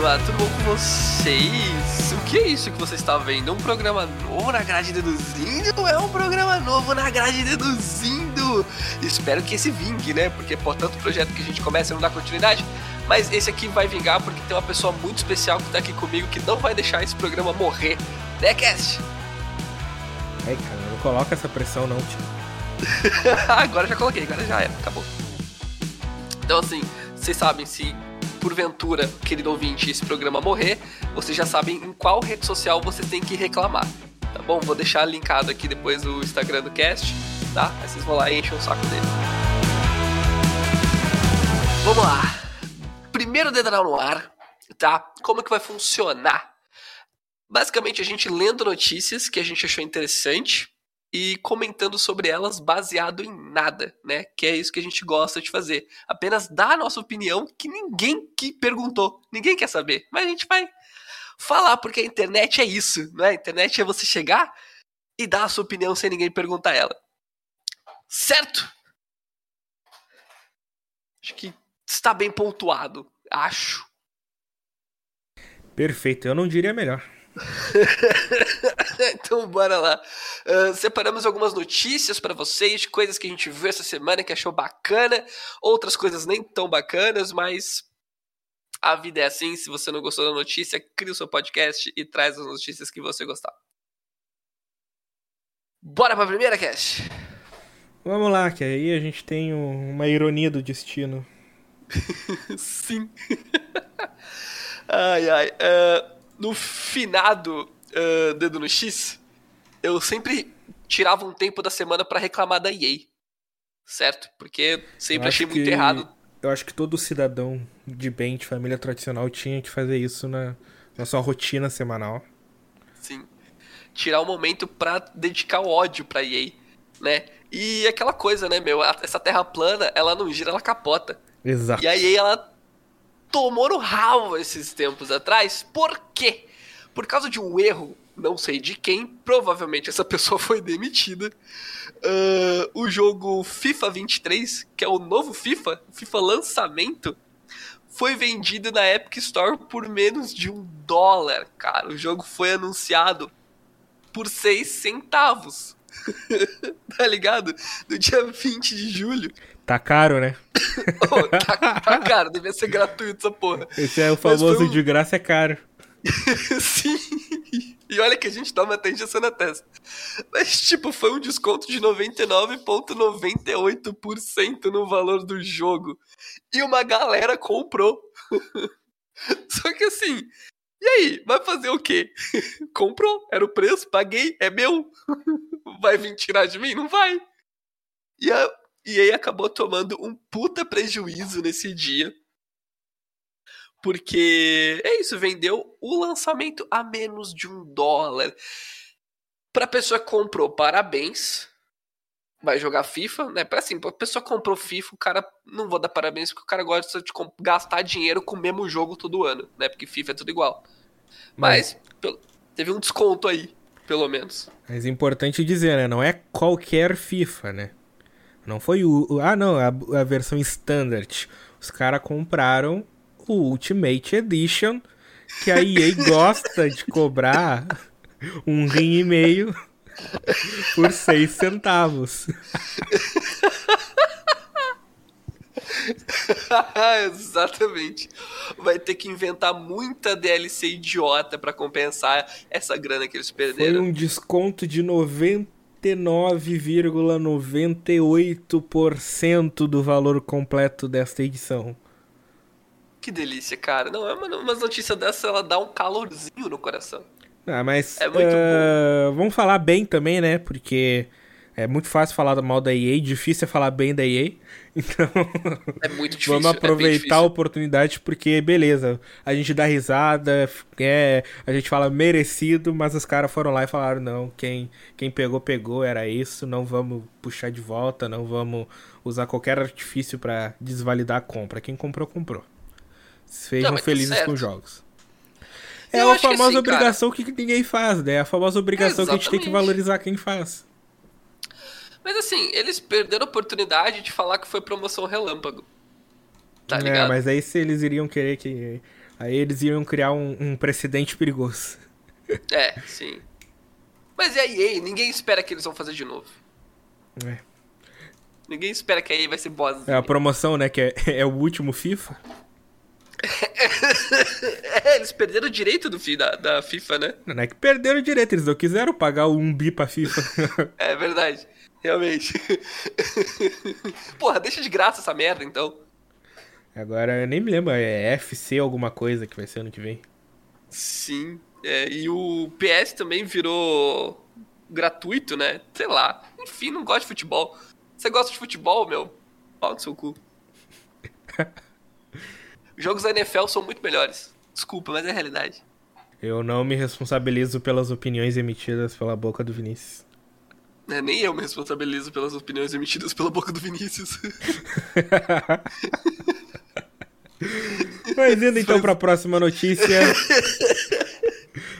Olá, tudo bom com vocês? O que é isso que você está vendo? Um programa novo na grade deduzindo? É um programa novo na grade deduzindo? Espero que esse vingue, né? Porque por tanto projeto que a gente começa não dá continuidade. Mas esse aqui vai vingar porque tem uma pessoa muito especial que está aqui comigo que não vai deixar esse programa morrer. Né, Cast? Ai, cara, não coloca essa pressão não, tio. agora já coloquei, agora já era, acabou. Então assim, vocês sabem se porventura, querido ouvinte, esse programa morrer, vocês já sabem em qual rede social você tem que reclamar. Tá bom? Vou deixar linkado aqui depois o Instagram do cast, tá? Aí vocês vão lá e enchem o saco dele. Vamos lá. Primeiro dedão no ar, tá? Como que vai funcionar? Basicamente, a gente lendo notícias que a gente achou interessante e comentando sobre elas baseado em nada, né? Que é isso que a gente gosta de fazer. Apenas dar a nossa opinião que ninguém que perguntou, ninguém quer saber. Mas a gente vai falar porque a internet é isso, não é? A internet é você chegar e dar a sua opinião sem ninguém perguntar ela. Certo? Acho que está bem pontuado, acho. Perfeito, eu não diria melhor. então bora lá. Uh, separamos algumas notícias para vocês, coisas que a gente viu essa semana que achou bacana, outras coisas nem tão bacanas, mas a vida é assim. Se você não gostou da notícia, cria o seu podcast e traz as notícias que você gostar. Bora pra primeira, Cash? Vamos lá, que aí a gente tem uma ironia do destino. Sim. ai, ai. Uh, no finado uh, Dedo no X, eu sempre tirava um tempo da semana para reclamar da EA. Certo? Porque sempre achei muito que, errado. Eu acho que todo cidadão de bem, de família tradicional, tinha que fazer isso na, na sua rotina semanal. Sim. Tirar um momento para dedicar o ódio pra EA, né? E aquela coisa, né, meu? Essa terra plana, ela não gira, ela capota. Exato. E a EA, ela tomou no ralo esses tempos atrás. Por quê? Por causa de um erro, não sei de quem, provavelmente essa pessoa foi demitida. Uh, o jogo FIFA 23, que é o novo FIFA, FIFA lançamento, foi vendido na Epic Store por menos de um dólar, cara. O jogo foi anunciado por 6 centavos. tá ligado? No dia 20 de julho. Tá caro, né? oh, tá, tá, caro, devia ser gratuito essa porra. Esse é o famoso um... de graça é caro. Sim. E olha que a gente toma até injeção na testa. Mas, tipo, foi um desconto de 99,98% no valor do jogo. E uma galera comprou. Só que assim, e aí, vai fazer o quê? Comprou, era o preço, paguei, é meu. Vai vir tirar de mim? Não vai. E, a, e aí acabou tomando um puta prejuízo nesse dia. Porque é isso, vendeu o lançamento a menos de um dólar. Pra pessoa que comprou, parabéns. Vai jogar FIFA, né? Pra assim, a pessoa comprou FIFA, o cara. Não vou dar parabéns porque o cara gosta de gastar dinheiro com o mesmo jogo todo ano, né? Porque FIFA é tudo igual. Mas, Mas teve um desconto aí, pelo menos. Mas é importante dizer, né? Não é qualquer FIFA, né? Não foi o. Ah, não, a, a versão standard. Os caras compraram o Ultimate Edition, que a EA gosta de cobrar um rim e meio por seis centavos. Exatamente. Vai ter que inventar muita DLC idiota para compensar essa grana que eles perderam. Foi um desconto de 99,98% do valor completo desta edição. Que delícia, cara. Não, é uma, uma notícia dessa, ela dá um calorzinho no coração. Ah, mas. É muito uh, Vamos falar bem também, né? Porque é muito fácil falar mal da EA, difícil é falar bem da EA. Então. É muito difícil. vamos aproveitar é a oportunidade, porque, beleza, a gente dá risada, é, a gente fala merecido, mas os caras foram lá e falaram: não, quem, quem pegou, pegou, era isso, não vamos puxar de volta, não vamos usar qualquer artifício para desvalidar a compra. Quem comprou, comprou. Sejam não, tá felizes com os jogos. É a famosa assim, obrigação cara... que ninguém faz, né? É a famosa obrigação é, que a gente tem que valorizar quem faz. Mas assim, eles perderam a oportunidade de falar que foi promoção relâmpago. Tá é, ligado? É, mas aí se eles iriam querer que Aí eles iam criar um, um precedente perigoso. É, sim. Mas e a EA? Ninguém espera que eles vão fazer de novo. É. Ninguém espera que a EA vai ser boss. É a promoção, né? Que é, é o último FIFA. É, eles perderam o direito do fi, da, da FIFA, né? Não é que perderam o direito, eles não quiseram pagar o 1 bi pra FIFA. é verdade, realmente. Porra, deixa de graça essa merda, então. Agora eu nem me lembro, é FC alguma coisa que vai ser ano que vem. Sim, é, e o PS também virou gratuito, né? Sei lá. Enfim, não gosto de futebol. Você gosta de futebol, meu? Pau no seu cu. Jogos da NFL são muito melhores. Desculpa, mas é a realidade. Eu não me responsabilizo pelas opiniões emitidas pela boca do Vinícius. É, nem eu me responsabilizo pelas opiniões emitidas pela boca do Vinícius. Mas indo então para a próxima notícia.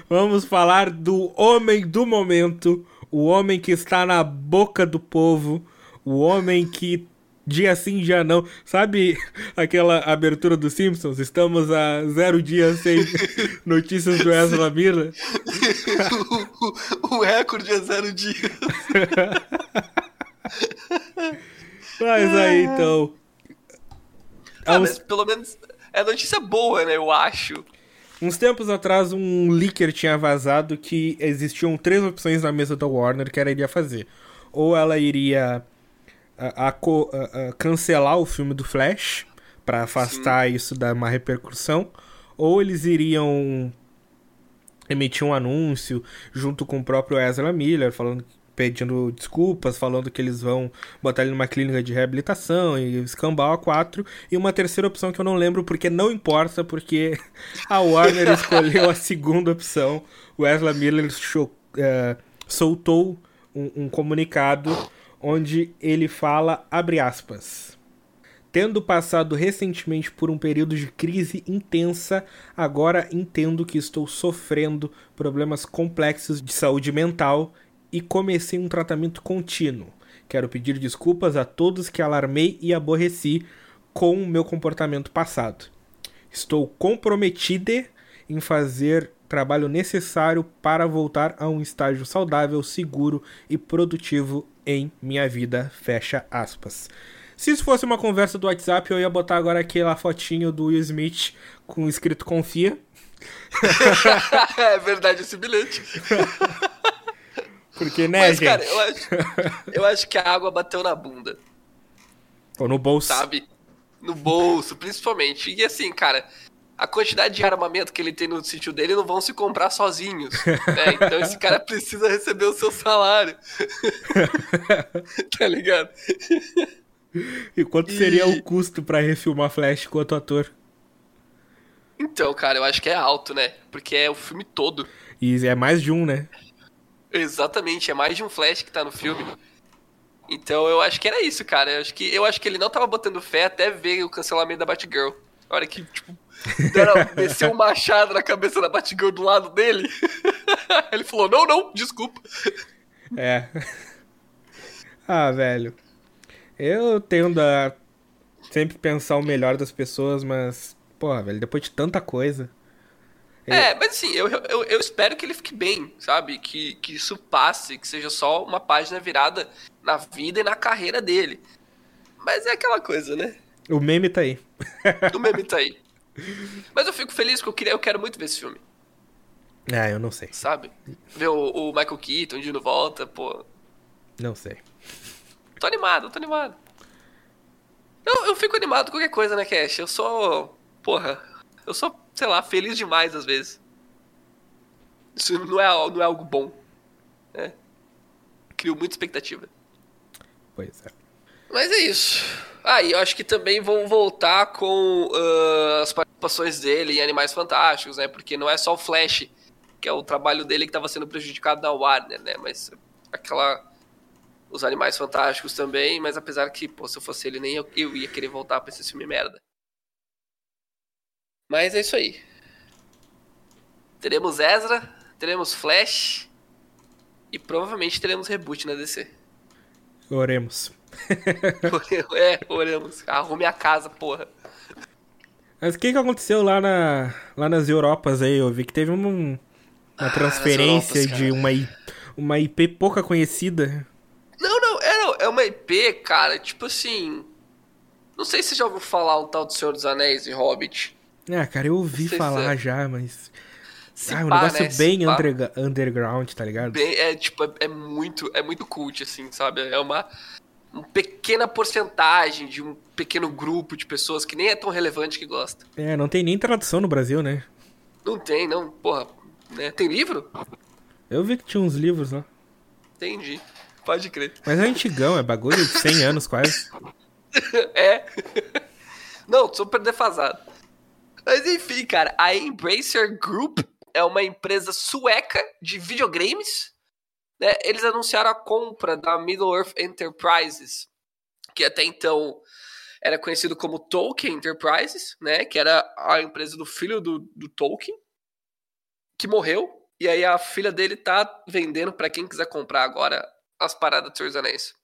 Vamos falar do homem do momento, o homem que está na boca do povo, o homem que dia sim, dia não. Sabe aquela abertura dos Simpsons? Estamos a zero dias sem notícias do Ezra Miller. o, o, recorde é zero dias. mas aí, então... Ah, mas pelo menos é notícia boa, né? Eu acho. Uns tempos atrás, um leaker tinha vazado que existiam três opções na mesa da Warner que ela iria fazer. Ou ela iria a, a, cancelar o filme do Flash para afastar Sim. isso da má repercussão, ou eles iriam emitir um anúncio junto com o próprio Ezra Miller falando pedindo desculpas, falando que eles vão botar ele numa clínica de reabilitação e escambau a quatro. E uma terceira opção que eu não lembro porque não importa, porque a Warner escolheu a segunda opção. O Ezra Miller show, é, soltou um, um comunicado onde ele fala, abre aspas, Tendo passado recentemente por um período de crise intensa, agora entendo que estou sofrendo problemas complexos de saúde mental e comecei um tratamento contínuo. Quero pedir desculpas a todos que alarmei e aborreci com o meu comportamento passado. Estou comprometida em fazer trabalho necessário para voltar a um estágio saudável, seguro e produtivo em minha vida. Fecha aspas. Se isso fosse uma conversa do WhatsApp, eu ia botar agora aquela fotinho do Will Smith com escrito confia. é verdade esse bilhete. Porque, né, Mas, gente? cara, eu acho, eu acho que a água bateu na bunda. Ou no bolso. Sabe? No bolso, principalmente. E assim, cara, a quantidade de armamento que ele tem no sítio dele não vão se comprar sozinhos. Né? Então esse cara precisa receber o seu salário. tá ligado? E quanto e... seria o custo para refilmar Flash quanto ator? Então, cara, eu acho que é alto, né? Porque é o filme todo. E é mais de um, né? Exatamente, é mais de um Flash que tá no filme. Então eu acho que era isso, cara. Eu acho que, eu acho que ele não tava botando fé até ver o cancelamento da Batgirl. A hora que, tipo, deram, desceu um machado na cabeça da Batgirl do lado dele. ele falou, não, não, desculpa. É. Ah, velho. Eu tendo a sempre pensar o melhor das pessoas, mas, porra, velho, depois de tanta coisa. É, mas assim, eu, eu, eu, espero que ele fique bem, sabe? Que, que isso passe, que seja só uma página virada na vida e na carreira dele. Mas é aquela coisa, né? O meme tá aí. o meme tá aí. Mas eu fico feliz porque eu, queria, eu quero muito ver esse filme. Ah, eu não sei. Sabe? Ver o, o Michael Keaton de volta, pô. Não sei. Tô animado, tô animado. Eu, eu fico animado com qualquer coisa, né, Cash? Eu sou. Porra, eu sou, sei lá, feliz demais às vezes. Isso não é, não é algo bom. Né? Crio muita expectativa. Pois é. Mas é isso. Ah, e eu acho que também vão voltar com uh, as participações dele em Animais Fantásticos, né? Porque não é só o Flash, que é o trabalho dele que estava sendo prejudicado na Warner, né? Mas aquela. Os Animais Fantásticos também, mas apesar que, pô, se eu fosse ele, nem eu, eu ia querer voltar pra esse filme merda. Mas é isso aí. Teremos Ezra, teremos Flash e provavelmente teremos reboot na DC. Oremos. é, oremos. Arrume a casa, porra. Mas o que, que aconteceu lá, na, lá nas Europas aí? Eu vi que teve um, uma Ah, transferência Europas, de uma, uma IP pouca conhecida. Não, não, é, é uma IP, cara, tipo assim. Não sei se você já ouviu falar um tal do Senhor dos Anéis e Hobbit. Ah, cara, eu ouvi falar se já, mas. Se ah, um pá, negócio né, bem underground, tá ligado? Bem, é tipo, é, é muito, é muito cult, assim, sabe? É uma, uma pequena porcentagem de um pequeno grupo de pessoas que nem é tão relevante que gosta. É, não tem nem tradução no Brasil, né? Não tem, não, porra. Né? Tem livro? Eu vi que tinha uns livros lá. Entendi. Pode crer. Mas é antigão, é bagulho de 100 anos quase. É. Não, super defasado. Mas enfim, cara, a Embracer Group é uma empresa sueca de videogames. Né? Eles anunciaram a compra da Middle Earth Enterprises, que até então era conhecido como Tolkien Enterprises, né? Que era a empresa do filho do, do Tolkien, que morreu. E aí a filha dele tá vendendo para quem quiser comprar agora as paradas do Senhor dos Anéis.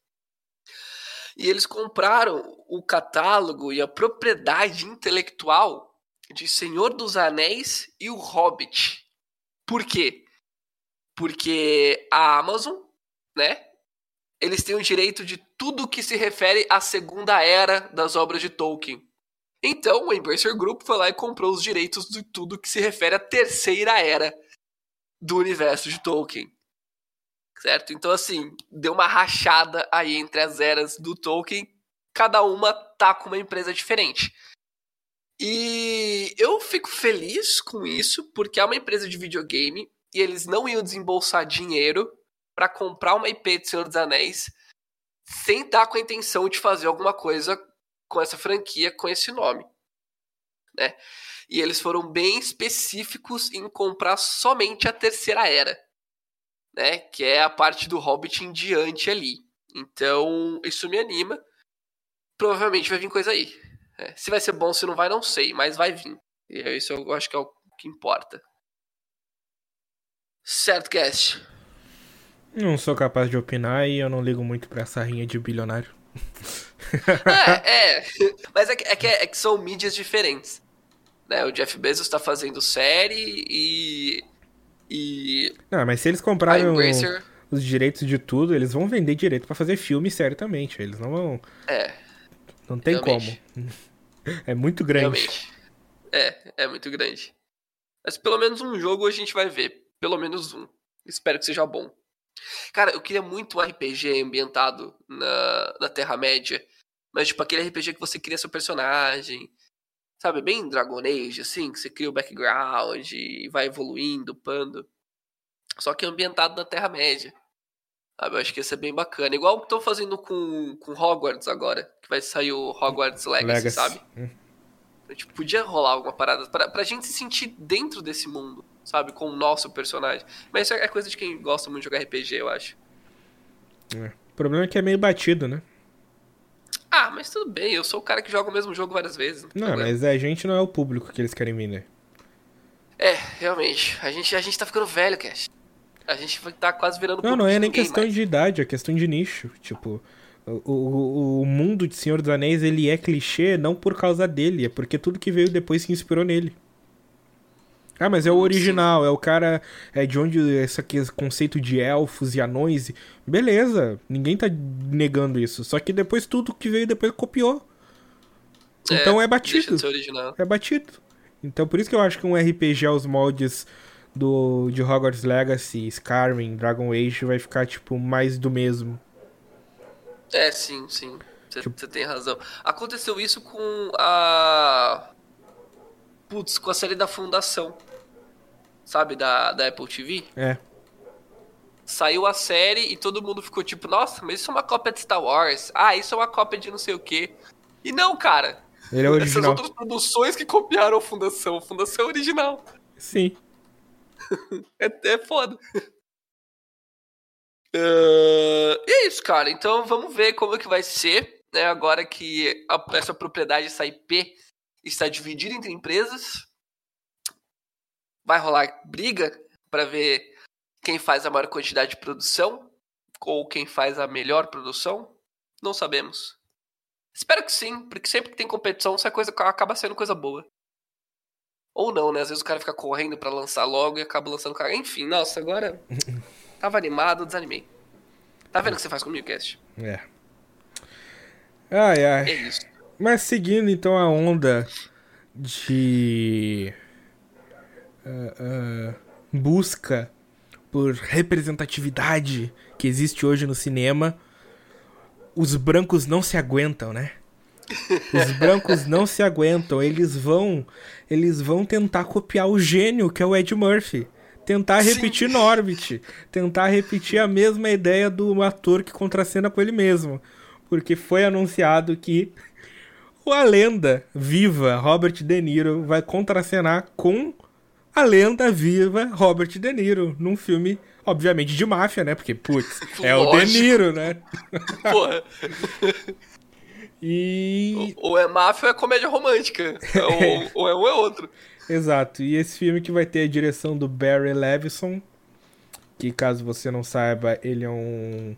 E eles compraram o catálogo e a propriedade intelectual de Senhor dos Anéis e o Hobbit. Por quê? Porque a Amazon, né? Eles têm o direito de tudo que se refere à segunda era das obras de Tolkien. Então, o Embracer Group foi lá e comprou os direitos de tudo que se refere à terceira era do universo de Tolkien. Certo? Então, assim, deu uma rachada aí entre as eras do Tolkien. Cada uma tá com uma empresa diferente. E eu fico feliz com isso, porque é uma empresa de videogame e eles não iam desembolsar dinheiro para comprar uma IP de Senhor dos Anéis sem estar com a intenção de fazer alguma coisa com essa franquia, com esse nome. Né? E eles foram bem específicos em comprar somente a terceira era né? Que é a parte do Hobbit em diante ali. Então, isso me anima. Provavelmente vai vir coisa aí. É, se vai ser bom, se não vai, não sei, mas vai vir. E é isso eu acho que é o que importa. Certo, Cast. Não sou capaz de opinar e eu não ligo muito pra essa rinha de bilionário. É, é. Mas é que, é, que, é que são mídias diferentes. Né? O Jeff Bezos tá fazendo série e. E. Não, mas se eles A compraram Embracer. os direitos de tudo, eles vão vender direito pra fazer filme certamente. Eles não vão. É, Não tem Realmente. como. É muito grande. realmente. É, é muito grande. Mas pelo menos um jogo a gente vai ver. Pelo menos um. Espero que seja bom. Cara, eu queria muito um RPG ambientado na, na Terra-média. Mas, tipo, aquele RPG que você cria seu personagem. Sabe, bem Dragon Age, assim, que você cria o background e vai evoluindo, upando. Só que ambientado na Terra-média. Sabe, eu acho que ia ser bem bacana. Igual o que estão fazendo com, com Hogwarts agora. Que vai sair o Hogwarts Legacy, Legacy. sabe? Hum. A gente podia rolar alguma parada pra, pra gente se sentir dentro desse mundo, sabe? Com o nosso personagem. Mas isso é coisa de quem gosta muito de jogar RPG, eu acho. É. O problema é que é meio batido, né? Ah, mas tudo bem, eu sou o cara que joga o mesmo jogo várias vezes. Não, Não, mas a gente não é o público que eles querem vender. É, realmente. A gente, a gente tá ficando velho, Cash. A gente tá quase virando Não, não é nem questão mais. de idade, é questão de nicho. Tipo, o, o, o mundo de Senhor dos Anéis, ele é clichê não por causa dele, é porque tudo que veio depois se inspirou nele. Ah, mas é o Sim. original, é o cara. É de onde esse, aqui, esse conceito de elfos e anões. Beleza, ninguém tá negando isso. Só que depois tudo que veio depois copiou. Então é batido. É batido. Então por isso que eu acho que um RPG aos moldes do de Hogwarts Legacy, Skyrim, Dragon Age vai ficar tipo mais do mesmo. É, sim, sim. Você Tipo- tem razão. Aconteceu isso com a. Putz, com a série da Fundação. Sabe, da, da Apple TV? É. Saiu a série e todo mundo ficou tipo, nossa, mas isso é uma cópia de Star Wars. Ah, isso é uma cópia de não sei o quê. E não, cara. Ele é o Essas original. outras produções que copiaram a Fundação. A Fundação é original. Sim. É, é foda. Ah, e é isso, cara. Então vamos ver como é que vai ser, né? Agora que a- essa propriedade, essa IP, está dividida entre empresas. Vai rolar briga para ver quem faz a maior quantidade de produção ou quem faz a melhor produção. Não sabemos. Espero que sim, porque sempre que tem competição, essa coisa acaba sendo coisa boa. Ou não, né? Às vezes o cara fica correndo para lançar logo e acaba lançando o cara. Enfim, nossa, agora. Tava animado, desanimei. Tá vendo o que você faz comigo, Cast? É. Ai, ai. É isso. Mas seguindo então a onda de uh, uh, busca por representatividade que existe hoje no cinema, os brancos não se aguentam, né? Os brancos não se aguentam, eles vão, eles vão tentar copiar o gênio que é o Ed Murphy, tentar repetir. Norbit, tentar repetir a mesma ideia do ator que contracena com ele mesmo, porque foi anunciado que a lenda viva Robert De Niro vai contracenar com a lenda viva Robert De Niro num filme, obviamente, de máfia, né? Porque, putz, é o De Niro, né? Porra. E. Ou é máfia ou é comédia romântica. ou, ou é um ou é outro. Exato. E esse filme que vai ter a direção do Barry Levinson, que caso você não saiba, ele é um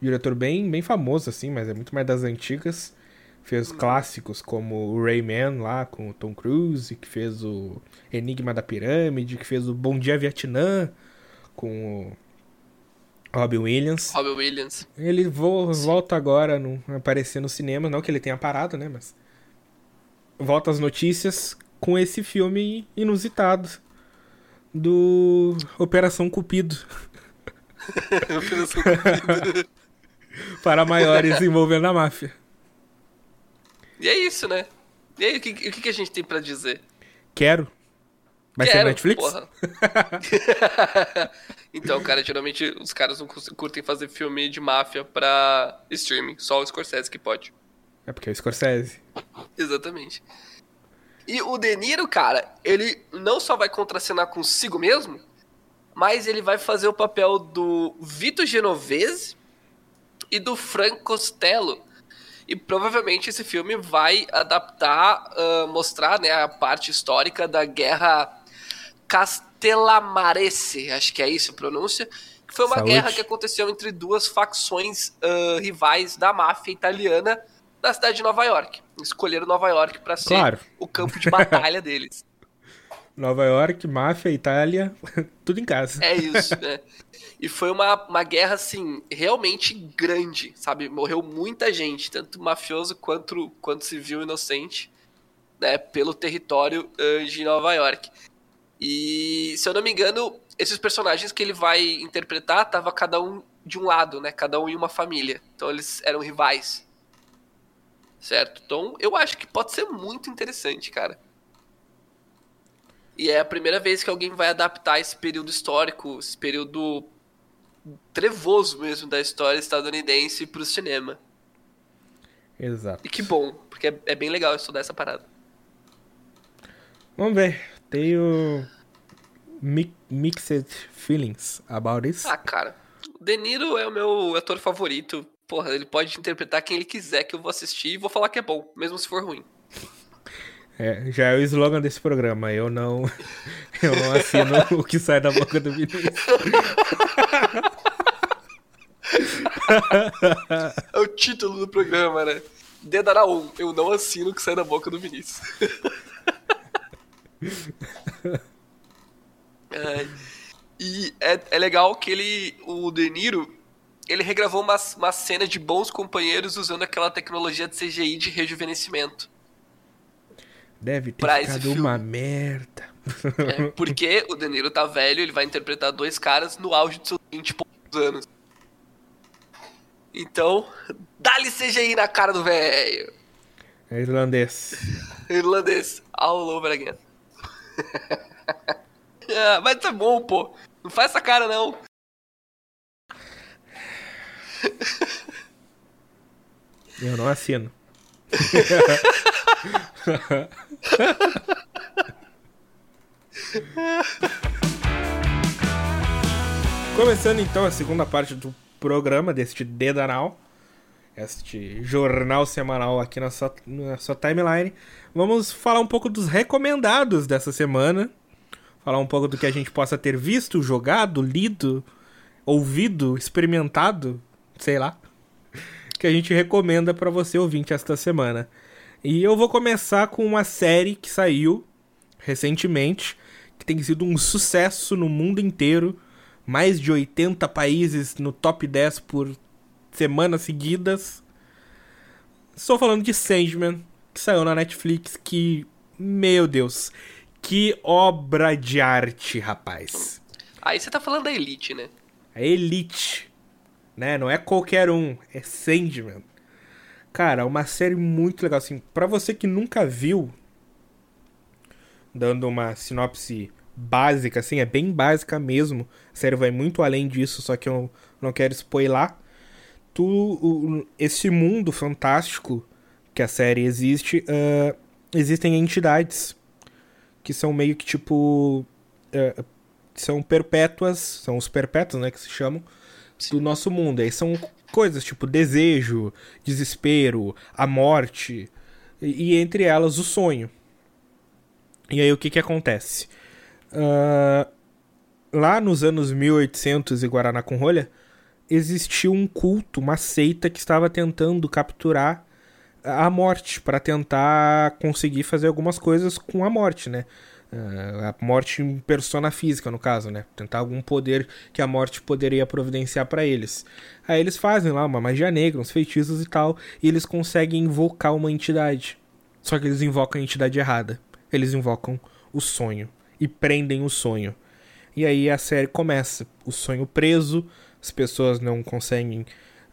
diretor bem, bem famoso, assim, mas é muito mais das antigas. Fez clássicos como o Rayman lá com o Tom Cruise, que fez o Enigma da Pirâmide, que fez o Bom Dia Vietnã com o Robin Williams. Robin Williams. Ele vo volta agora no, a aparecer no cinema, não que ele tenha parado, né, mas volta às notícias com esse filme inusitado do Operação Cupido. Operação Cupido. Para maiores envolvendo a máfia. E é isso, né? E aí, o que, o que a gente tem para dizer? Quero. Vai Quero, ser Netflix? Porra. então, cara, geralmente os caras não curtem fazer filme de máfia pra streaming. Só o Scorsese que pode. É porque é o Scorsese. Exatamente. E o De Niro, cara, ele não só vai contracenar consigo mesmo, mas ele vai fazer o papel do Vito Genovese e do Frank Costello. E provavelmente esse filme vai adaptar, uh, mostrar né, a parte histórica da guerra Castellamarese, acho que é isso a pronúncia, que foi uma Saúde. guerra que aconteceu entre duas facções uh, rivais da máfia italiana da cidade de Nova York. Escolheram Nova York para ser claro. o campo de batalha deles. Nova York, máfia, Itália, tudo em casa. É isso, né? E foi uma, uma guerra, assim, realmente grande, sabe? Morreu muita gente, tanto mafioso quanto, quanto civil inocente, né? Pelo território uh, de Nova York. E, se eu não me engano, esses personagens que ele vai interpretar, tava cada um de um lado, né? Cada um em uma família. Então eles eram rivais. Certo? Então eu acho que pode ser muito interessante, cara. E é a primeira vez que alguém vai adaptar esse período histórico, esse período trevoso mesmo da história estadunidense pro cinema. Exato. E que bom, porque é, é bem legal estudar essa parada. Vamos ver. Tenho mixed feelings about this. Ah, cara. O De Niro é o meu ator favorito. Porra, ele pode interpretar quem ele quiser que eu vou assistir e vou falar que é bom, mesmo se for ruim. É, já é o slogan desse programa. Eu não, eu não assino o que sai da boca do Vinícius. é o título do programa, né? Dedará 1. Eu não assino o que sai da boca do Vinícius. é, e é, é legal que ele, o De Niro, ele regravou uma, uma cena de bons companheiros usando aquela tecnologia de CGI de rejuvenescimento. Deve ter ficado uma merda. É, porque o De Niro tá velho, ele vai interpretar dois caras no auge de seus 20 poucos anos. Então, dá-lhe CGI na cara do velho. É irlandês. irlandês. All over again. é, mas tá bom, pô. Não faz essa cara, não. Eu não assino. Começando então a segunda parte do programa deste Dedanal, este jornal semanal aqui na sua, na sua timeline, vamos falar um pouco dos recomendados dessa semana. Falar um pouco do que a gente possa ter visto, jogado, lido, ouvido, experimentado, sei lá, que a gente recomenda para você ouvinte esta semana. E eu vou começar com uma série que saiu recentemente, que tem sido um sucesso no mundo inteiro. Mais de 80 países no top 10 por semanas seguidas. Estou falando de Sandman, que saiu na Netflix, que, meu Deus, que obra de arte, rapaz. Aí você tá falando da Elite, né? A Elite, né? Não é qualquer um, é Sandman. Cara, uma série muito legal, assim, pra você que nunca viu, dando uma sinopse básica, assim, é bem básica mesmo, a série vai muito além disso, só que eu não quero spoiler. Tu, o, esse mundo fantástico que a série existe, uh, existem entidades que são meio que tipo. Uh, são perpétuas, são os perpétuos, né, que se chamam, Sim. do nosso mundo. Aí são coisas tipo desejo, desespero, a morte, e, e entre elas o sonho. E aí o que que acontece? Uh, lá nos anos 1800 em Guaraná com rolha, existiu um culto, uma seita que estava tentando capturar a morte para tentar conseguir fazer algumas coisas com a morte, né? Uh, a morte em persona física, no caso, né? Tentar algum poder que a morte poderia providenciar para eles. Aí eles fazem lá uma magia negra, uns feitiços e tal, e eles conseguem invocar uma entidade. Só que eles invocam a entidade errada. Eles invocam o sonho e prendem o sonho. E aí a série começa. O sonho preso, as pessoas não conseguem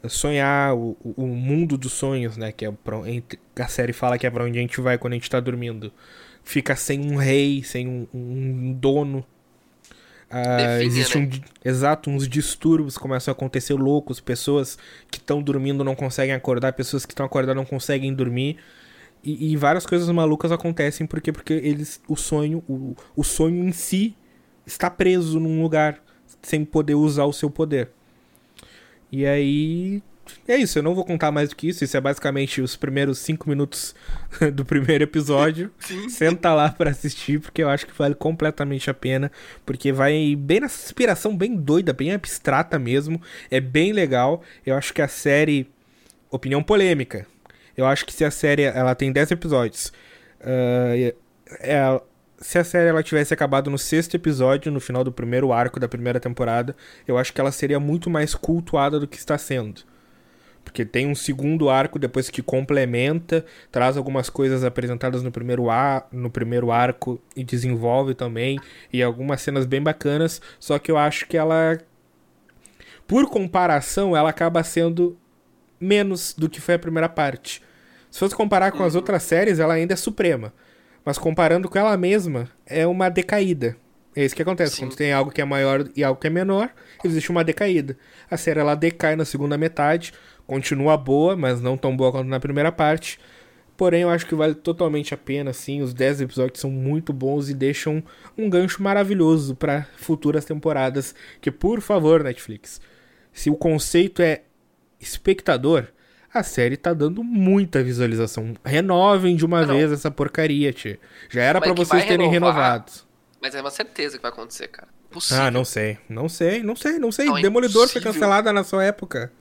sonhar o, o mundo dos sonhos, né? Que é pra, a série fala que é pra onde a gente vai quando a gente tá dormindo. Fica sem um rei, sem um, um dono. Ah, existe né? um exato uns distúrbios começam a acontecer loucos pessoas que estão dormindo não conseguem acordar pessoas que estão acordando não conseguem dormir e, e, várias coisas malucas acontecem porque porque eles o sonho o, o sonho em si está preso num lugar sem poder usar o seu poder e aí. É isso, eu não vou contar mais do que isso. Isso é basicamente os primeiros cinco minutos do primeiro episódio. Sim. Senta lá para assistir, porque eu acho que vale completamente a pena. Porque vai bem nessa inspiração bem doida, bem abstrata mesmo. É bem legal. Eu acho que a série. Opinião polêmica. Eu acho que se a série ela tem 10 episódios. Uh, é, se a série ela tivesse acabado no sexto episódio, no final do primeiro arco da primeira temporada, eu acho que ela seria muito mais cultuada do que está sendo. Porque tem um segundo arco depois que complementa, traz algumas coisas apresentadas no primeiro, ar, no primeiro arco e desenvolve também, e algumas cenas bem bacanas, só que eu acho que ela, por comparação, ela acaba sendo menos do que foi a primeira parte. Se fosse comparar com as uhum. outras séries, ela ainda é suprema. Mas comparando com ela mesma, é uma decaída. É isso que acontece. Sim. Quando tem algo que é maior e algo que é menor, existe uma decaída. A série ela decai na segunda metade, continua boa, mas não tão boa quanto na primeira parte. Porém, eu acho que vale totalmente a pena, sim. Os 10 episódios são muito bons e deixam um gancho maravilhoso para futuras temporadas. Que, por favor, Netflix, se o conceito é espectador, a série tá dando muita visualização. Renovem de uma não. vez essa porcaria, tio. Já era para vocês terem renovado. Mas é uma certeza que vai acontecer, cara. Possível. Ah, não sei. Não sei, não sei, não sei. Não, é Demolidor impossível. foi cancelada na sua época.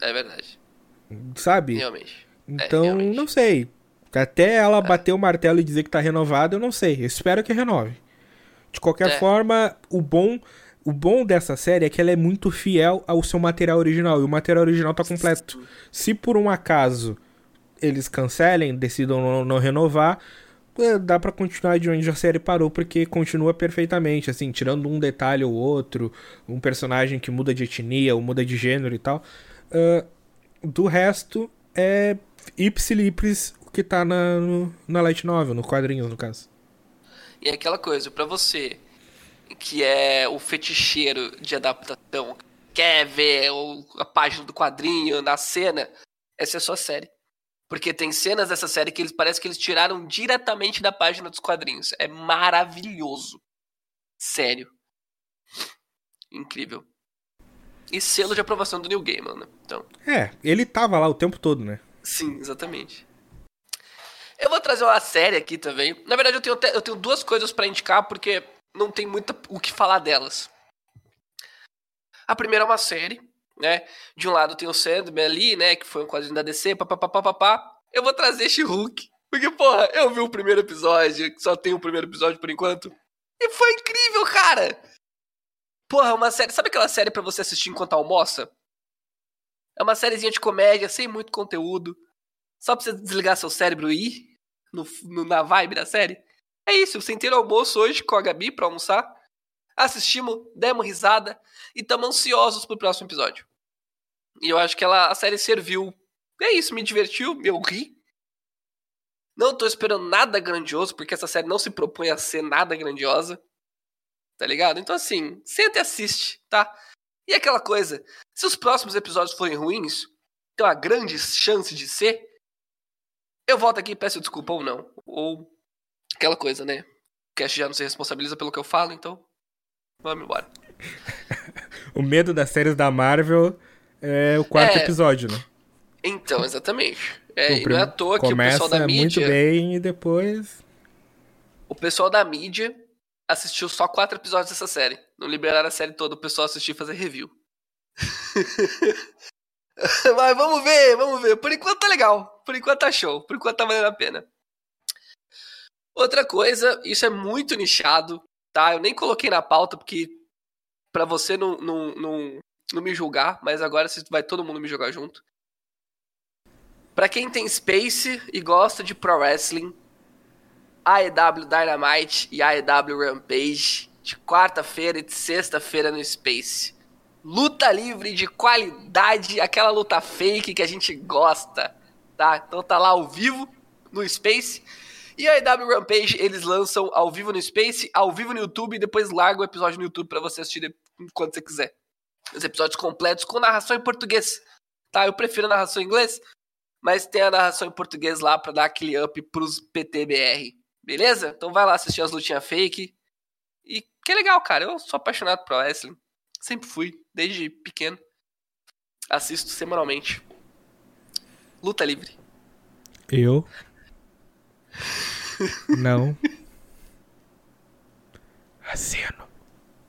É verdade. Sabe? Realmente. É, então, é, realmente. não sei. Até ela é. bater o martelo e dizer que tá renovado, eu não sei. Eu espero que renove. De qualquer é. forma, o bom o bom dessa série é que ela é muito fiel ao seu material original. E o material original tá completo. Se por um acaso eles cancelem, decidam não, não renovar, é, dá para continuar de onde a série parou, porque continua perfeitamente, assim, tirando um detalhe ou outro, um personagem que muda de etnia ou muda de gênero e tal. Uh, do resto, é ipsilipris o que tá na, no, na Light Novel, no quadrinho, no caso. E é aquela coisa, para você que é o feticheiro de adaptação, quer ver a página do quadrinho na cena, essa é a sua série. Porque tem cenas dessa série que eles parece que eles tiraram diretamente da página dos quadrinhos. É maravilhoso. Sério. Incrível. E selo de aprovação do New Gaiman, né? Então. É, ele tava lá o tempo todo, né? Sim, exatamente. Eu vou trazer uma série aqui também. Na verdade, eu tenho, eu tenho duas coisas para indicar, porque não tem muito o que falar delas. A primeira é uma série, né? De um lado tem o Sandman ali, né? Que foi um quadrinho da DC, papapá. Eu vou trazer She-Hulk, Porque, porra, eu vi o primeiro episódio, só tem o primeiro episódio por enquanto. E foi incrível, cara! Porra, uma série. Sabe aquela série para você assistir enquanto almoça? É uma sériezinha de comédia, sem muito conteúdo. Só pra você desligar seu cérebro e ir no, no, na vibe da série. É isso, eu sentei no almoço hoje com a Gabi pra almoçar. Assistimos, demos risada e estamos ansiosos pro próximo episódio. E eu acho que ela, a série serviu. É isso, me divertiu, eu ri. Não tô esperando nada grandioso, porque essa série não se propõe a ser nada grandiosa. Tá ligado? Então, assim, senta e assiste, tá? E aquela coisa, se os próximos episódios forem ruins, tem uma grande chance de ser, eu volto aqui e peço desculpa ou não. Ou aquela coisa, né? O cast já não se responsabiliza pelo que eu falo, então vamos embora. o medo das séries da Marvel é o quarto é... episódio, né? Então, exatamente. É, e não é à toa que o pessoal da mídia. muito bem e depois. O pessoal da mídia assistiu só quatro episódios dessa série. Não liberaram a série toda, o pessoal assistiu e fazer review. Mas vamos ver, vamos ver. Por enquanto tá legal. Por enquanto tá show. Por enquanto tá valendo a pena. Outra coisa, isso é muito nichado, tá? Eu nem coloquei na pauta porque para você não, não, não, não me julgar, mas agora vai todo mundo me jogar junto. Pra quem tem Space e gosta de Pro Wrestling, AEW Dynamite e AEW Rampage de quarta-feira e de sexta-feira no Space. Luta livre de qualidade, aquela luta fake que a gente gosta, tá? Então tá lá ao vivo no Space. E a AEW Rampage, eles lançam ao vivo no Space, ao vivo no YouTube e depois largam o episódio no YouTube para você assistir quando você quiser. Os episódios completos com narração em português, tá? Eu prefiro a narração em inglês, mas tem a narração em português lá para dar aquele up pros PTBR. Beleza? Então vai lá assistir as lutinhas fake. E que legal, cara. Eu sou apaixonado por wrestling. Sempre fui, desde pequeno. Assisto semanalmente. Luta livre. Eu? Não. Assino.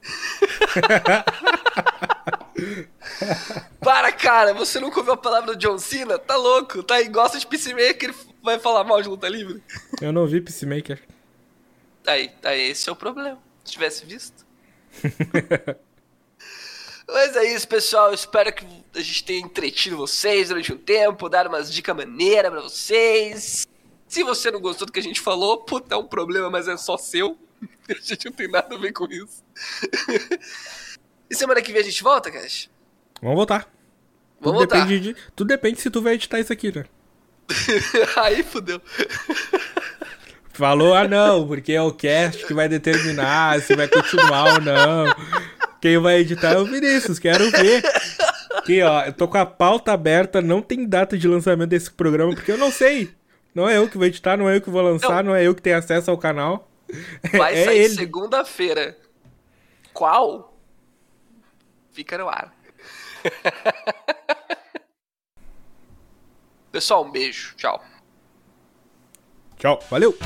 Para, cara, você nunca ouviu a palavra do John Cena? Tá louco? Tá aí, gosta de Peacemaker vai falar mal de luta livre? Eu não vi Peacemaker. Aí, aí, esse é o problema. Se tivesse visto. Mas é isso, pessoal. Espero que a gente tenha entretido vocês durante um tempo, dar umas dicas maneiras pra vocês. Se você não gostou do que a gente falou, puta, é um problema, mas é só seu. A gente não tem nada a ver com isso. e semana que vem a gente volta, Cash? Vamos voltar. Vamos tudo voltar. Depende de, tudo depende se tu vai editar isso aqui, né? Aí fudeu. Falou, ah não, porque é o cast que vai determinar se vai continuar ou não. Quem vai editar é o Vinícius, quero ver. Aqui, ó, eu tô com a pauta aberta, não tem data de lançamento desse programa, porque eu não sei. Não é eu que vou editar, não é eu que vou lançar, não, não é eu que tenho acesso ao canal. Vai é sair segunda-feira. Qual? Fica no ar. Pessoal, um beijo. Tchau. Tchau. Valeu.